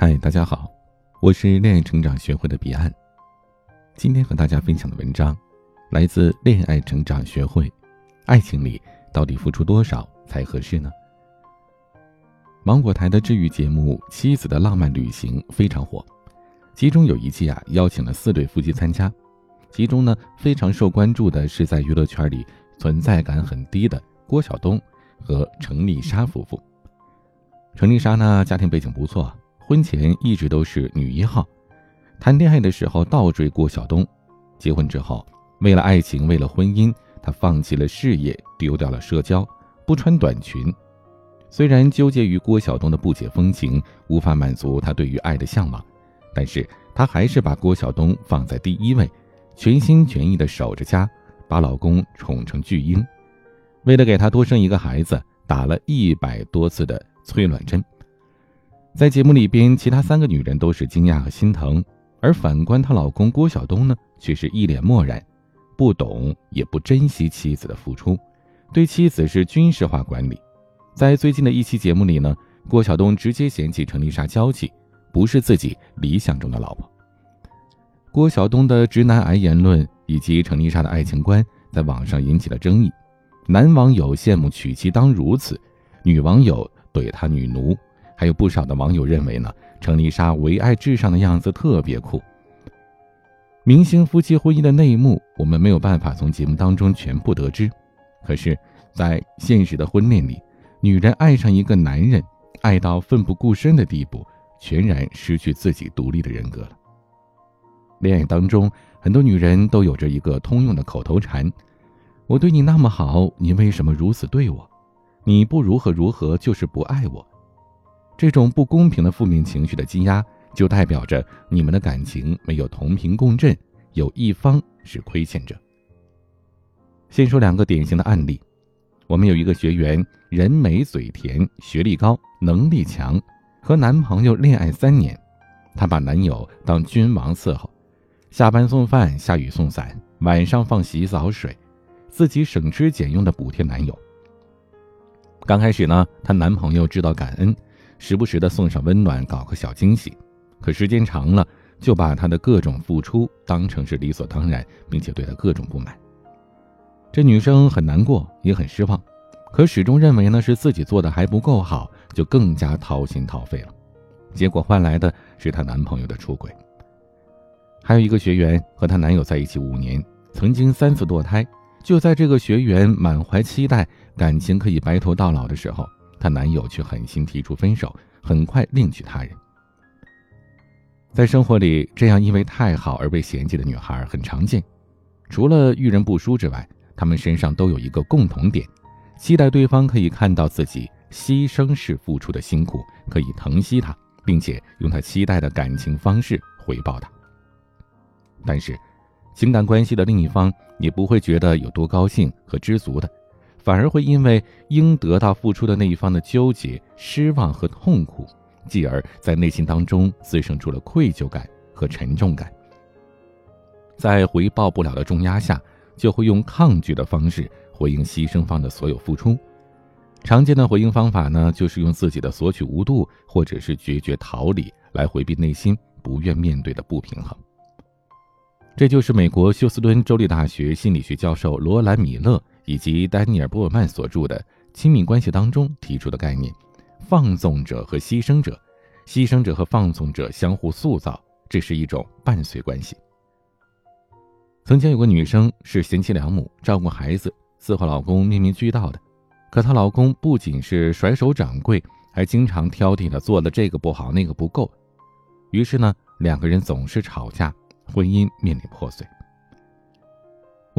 嗨，大家好，我是恋爱成长学会的彼岸。今天和大家分享的文章来自恋爱成长学会。爱情里到底付出多少才合适呢？芒果台的治愈节目《妻子的浪漫旅行》非常火，其中有一季啊，邀请了四对夫妻参加。其中呢，非常受关注的是在娱乐圈里存在感很低的郭晓东和程丽莎夫妇。程丽莎呢，家庭背景不错。婚前一直都是女一号，谈恋爱的时候倒追郭晓东，结婚之后为了爱情，为了婚姻，她放弃了事业，丢掉了社交，不穿短裙。虽然纠结于郭晓东的不解风情，无法满足她对于爱的向往，但是她还是把郭晓东放在第一位，全心全意的守着家，把老公宠成巨婴。为了给他多生一个孩子，打了一百多次的催卵针。在节目里边，其他三个女人都是惊讶和心疼，而反观她老公郭晓东呢，却是一脸漠然，不懂也不珍惜妻子的付出，对妻子是军事化管理。在最近的一期节目里呢，郭晓东直接嫌弃程丽莎娇气，不是自己理想中的老婆。郭晓东的直男癌言论以及程丽莎的爱情观在网上引起了争议，男网友羡慕娶妻当如此，女网友怼他女奴。还有不少的网友认为呢，程丽莎唯爱至上的样子特别酷。明星夫妻婚姻的内幕，我们没有办法从节目当中全部得知。可是，在现实的婚恋里，女人爱上一个男人，爱到奋不顾身的地步，全然失去自己独立的人格了。恋爱当中，很多女人都有着一个通用的口头禅：“我对你那么好，你为什么如此对我？你不如何如何，就是不爱我。”这种不公平的负面情绪的积压，就代表着你们的感情没有同频共振，有一方是亏欠者。先说两个典型的案例，我们有一个学员，人美嘴甜，学历高，能力强，和男朋友恋爱三年，她把男友当君王伺候，下班送饭，下雨送伞，晚上放洗澡水，自己省吃俭用的补贴男友。刚开始呢，她男朋友知道感恩。时不时的送上温暖，搞个小惊喜，可时间长了，就把他的各种付出当成是理所当然，并且对他各种不满。这女生很难过，也很失望，可始终认为呢是自己做的还不够好，就更加掏心掏肺了。结果换来的是她男朋友的出轨。还有一个学员和她男友在一起五年，曾经三次堕胎，就在这个学员满怀期待，感情可以白头到老的时候。她男友却狠心提出分手，很快另娶他人。在生活里，这样因为太好而被嫌弃的女孩很常见。除了遇人不淑之外，她们身上都有一个共同点：期待对方可以看到自己牺牲式付出的辛苦，可以疼惜她，并且用她期待的感情方式回报她。但是，情感关系的另一方也不会觉得有多高兴和知足的。反而会因为应得到付出的那一方的纠结、失望和痛苦，继而在内心当中滋生出了愧疚感和沉重感。在回报不了的重压下，就会用抗拒的方式回应牺牲方的所有付出。常见的回应方法呢，就是用自己的索取无度或者是决绝逃离来回避内心不愿面对的不平衡。这就是美国休斯敦州立大学心理学教授罗兰·米勒。以及丹尼尔·波尔曼所著的《亲密关系》当中提出的概念：放纵者和牺牲者，牺牲者和放纵者相互塑造，这是一种伴随关系。曾经有个女生是贤妻良母，照顾孩子，伺候老公面面俱到的，可她老公不仅是甩手掌柜，还经常挑剔她做的这个不好，那个不够。于是呢，两个人总是吵架，婚姻面临破碎。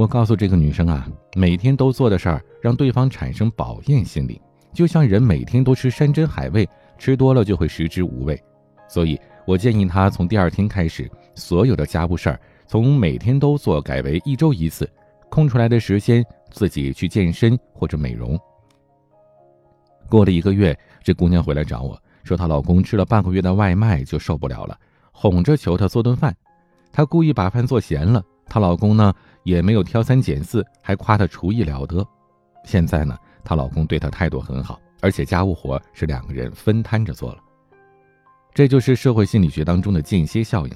我告诉这个女生啊，每天都做的事儿让对方产生饱厌心理，就像人每天都吃山珍海味，吃多了就会食之无味。所以我建议她从第二天开始，所有的家务事儿从每天都做改为一周一次，空出来的时间自己去健身或者美容。过了一个月，这姑娘回来找我说，她老公吃了半个月的外卖就受不了了，哄着求她做顿饭，她故意把饭做咸了，她老公呢？也没有挑三拣四，还夸她厨艺了得。现在呢，她老公对她态度很好，而且家务活是两个人分摊着做了。这就是社会心理学当中的间歇效应，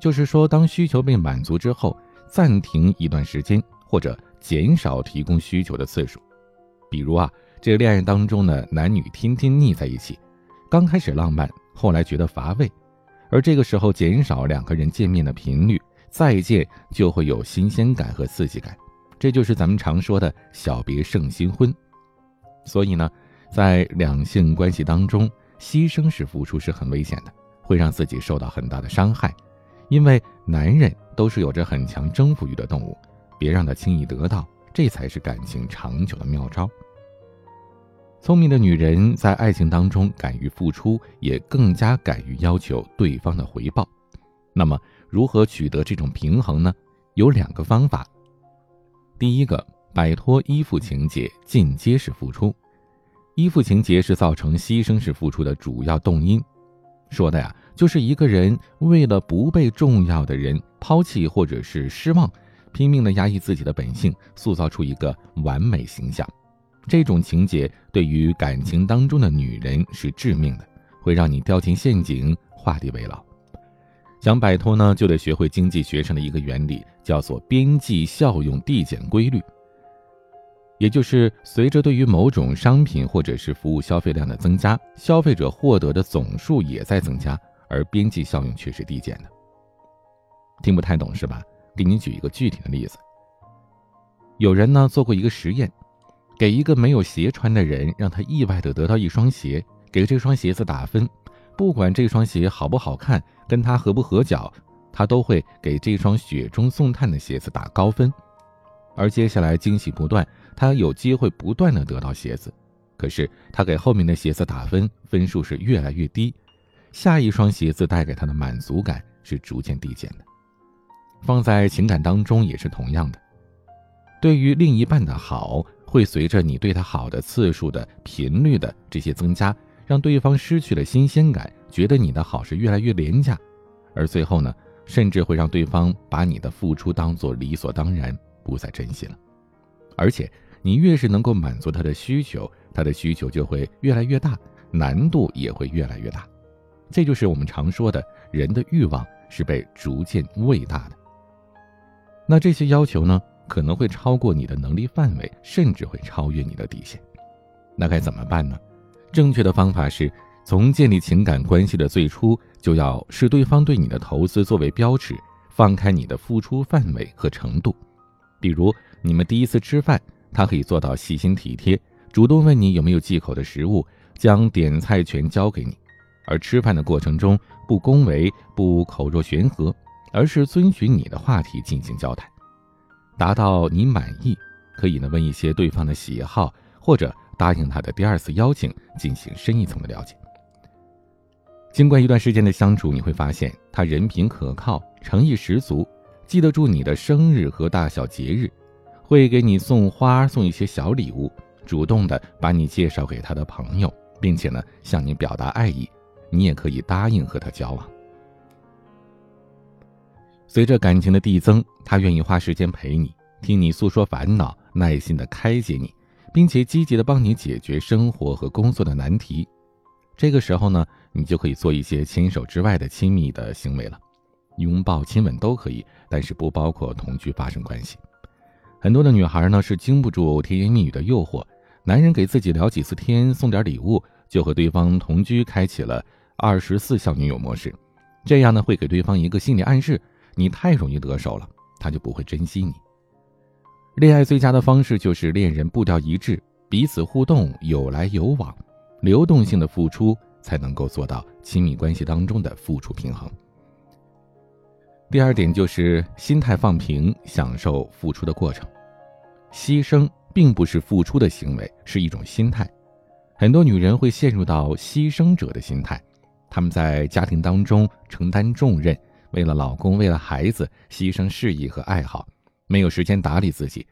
就是说，当需求被满足之后，暂停一段时间或者减少提供需求的次数。比如啊，这个恋爱当中的男女天天腻在一起，刚开始浪漫，后来觉得乏味，而这个时候减少两个人见面的频率，再见就会有新鲜感和刺激感。这就是咱们常说的小别胜新婚。所以呢，在两性关系当中，牺牲式付出是很危险的，会让自己受到很大的伤害。因为男人都是有着很强征服欲的动物，别让他轻易得到，这才是感情长久的妙招。聪明的女人在爱情当中敢于付出，也更加敢于要求对方的回报。那么，如何取得这种平衡呢？有两个方法。第一个。摆脱依附情节，进阶式付出。依附情节是造成牺牲式付出的主要动因。说的呀，就是一个人为了不被重要的人抛弃或者是失望，拼命的压抑自己的本性，塑造出一个完美形象。这种情节对于感情当中的女人是致命的，会让你掉进陷阱，画地为牢。想摆脱呢，就得学会经济学上的一个原理，叫做边际效用递减规律。也就是随着对于某种商品或者是服务消费量的增加，消费者获得的总数也在增加，而边际效用却是递减的。听不太懂是吧？给你举一个具体的例子。有人呢做过一个实验，给一个没有鞋穿的人，让他意外的得到一双鞋，给这双鞋子打分，不管这双鞋好不好看，跟他合不合脚，他都会给这双雪中送炭的鞋子打高分。而接下来惊喜不断。他有机会不断的得到鞋子，可是他给后面的鞋子打分，分数是越来越低，下一双鞋子带给他的满足感是逐渐递减的。放在情感当中也是同样的，对于另一半的好，会随着你对他好的次数的频率的这些增加，让对方失去了新鲜感，觉得你的好是越来越廉价，而最后呢，甚至会让对方把你的付出当做理所当然，不再珍惜了，而且。你越是能够满足他的需求，他的需求就会越来越大，难度也会越来越大。这就是我们常说的，人的欲望是被逐渐喂大的。那这些要求呢，可能会超过你的能力范围，甚至会超越你的底线。那该怎么办呢？正确的方法是从建立情感关系的最初，就要视对方对你的投资作为标尺，放开你的付出范围和程度。比如你们第一次吃饭。他可以做到细心体贴，主动问你有没有忌口的食物，将点菜权交给你，而吃饭的过程中不恭维、不口若悬河，而是遵循你的话题进行交谈，达到你满意，可以呢问一些对方的喜好，或者答应他的第二次邀请，进行深一层的了解。经过一段时间的相处，你会发现他人品可靠，诚意十足，记得住你的生日和大小节日。会给你送花，送一些小礼物，主动的把你介绍给他的朋友，并且呢向你表达爱意，你也可以答应和他交往。随着感情的递增，他愿意花时间陪你，听你诉说烦恼，耐心的开解你，并且积极的帮你解决生活和工作的难题。这个时候呢，你就可以做一些牵手之外的亲密的行为了，拥抱、亲吻都可以，但是不包括同居发生关系。很多的女孩呢是经不住甜言蜜语的诱惑，男人给自己聊几次天，送点礼物，就和对方同居，开启了二十四孝女友模式。这样呢会给对方一个心理暗示：你太容易得手了，他就不会珍惜你。恋爱最佳的方式就是恋人步调一致，彼此互动，有来有往，流动性的付出才能够做到亲密关系当中的付出平衡。第二点就是心态放平，享受付出的过程。牺牲并不是付出的行为，是一种心态。很多女人会陷入到牺牲者的心态，她们在家庭当中承担重任，为了老公，为了孩子，牺牲事业和爱好，没有时间打理自己。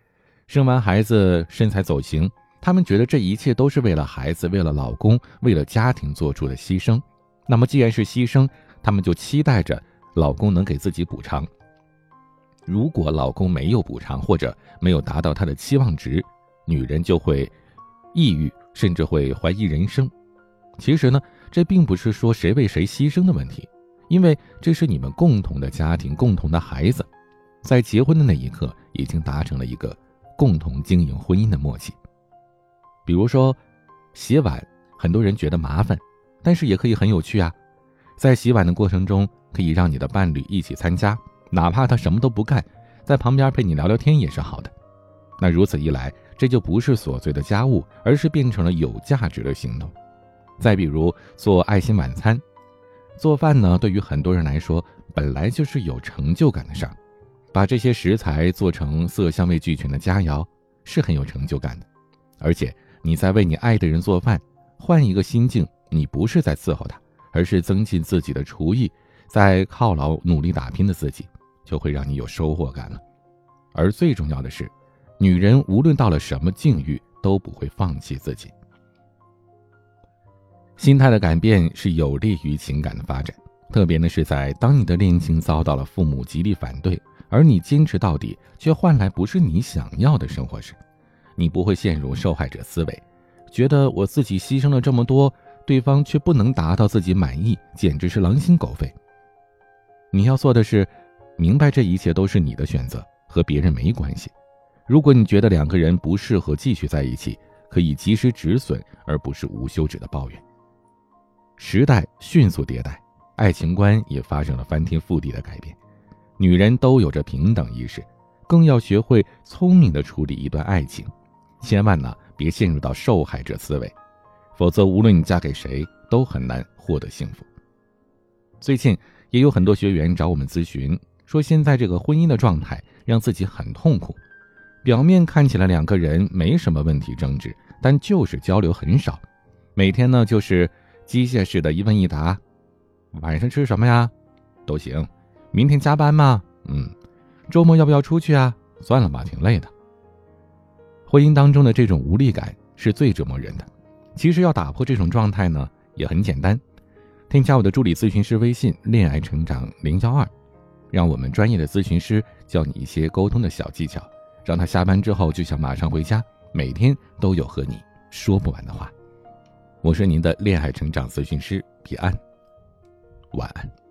生完孩子身材走形，他们觉得这一切都是为了孩子，为了老公，为了家庭做出的牺牲。那么既然是牺牲，他们就期待着。老公能给自己补偿。如果老公没有补偿或者没有达到他的期望值，女人就会抑郁，甚至会怀疑人生。其实呢，这并不是说谁为谁牺牲的问题，因为这是你们共同的家庭、共同的孩子，在结婚的那一刻已经达成了一个共同经营婚姻的默契。比如说，洗碗，很多人觉得麻烦，但是也可以很有趣啊。在洗碗的过程中，可以让你的伴侣一起参加，哪怕他什么都不干，在旁边陪你聊聊天也是好的。那如此一来，这就不是琐碎的家务，而是变成了有价值的行动。再比如做爱心晚餐，做饭呢，对于很多人来说本来就是有成就感的事儿。把这些食材做成色香味俱全的佳肴，是很有成就感的。而且你在为你爱的人做饭，换一个心境，你不是在伺候他，而是增进自己的厨艺，在犒劳努力打拼的自己，就会让你有收获感了。而最重要的是。女人无论到了什么境遇，都不会放弃自己。心态的改变是有利于情感的发展，特别呢是在当你的恋情遭到了父母极力反对，而你坚持到底，却换来不是你想要的生活时，你不会陷入受害者思维，觉得我自己牺牲了这么多，对方却不能达到自己满意，简直是狼心狗肺。你要做的是，明白这一切都是你的选择，和别人没关系。如果你觉得两个人不适合继续在一起，可以及时止损，而不是无休止的抱怨。时代迅速迭代，爱情观也发生了翻天覆地的改变。女人都有着平等意识，更要学会聪明的处理一段爱情，千万呢别陷入到受害者思维，否则无论你嫁给谁，都很难获得幸福。最近也有很多学员找我们咨询，说现在这个婚姻的状态让自己很痛苦。表面看起来两个人没什么问题争执，但就是交流很少，每天呢就是机械式的一问一答。晚上吃什么呀？都行。明天加班吗？嗯。周末要不要出去啊？算了吧，挺累的。婚姻当中的这种无力感是最折磨人的。其实要打破这种状态呢，也很简单，添加我的助理咨询师微信“恋爱成长零幺二”，让我们专业的咨询师教你一些沟通的小技巧。让他下班之后就想马上回家，每天都有和你说不完的话。我是您的恋爱成长咨询师彼岸，晚安。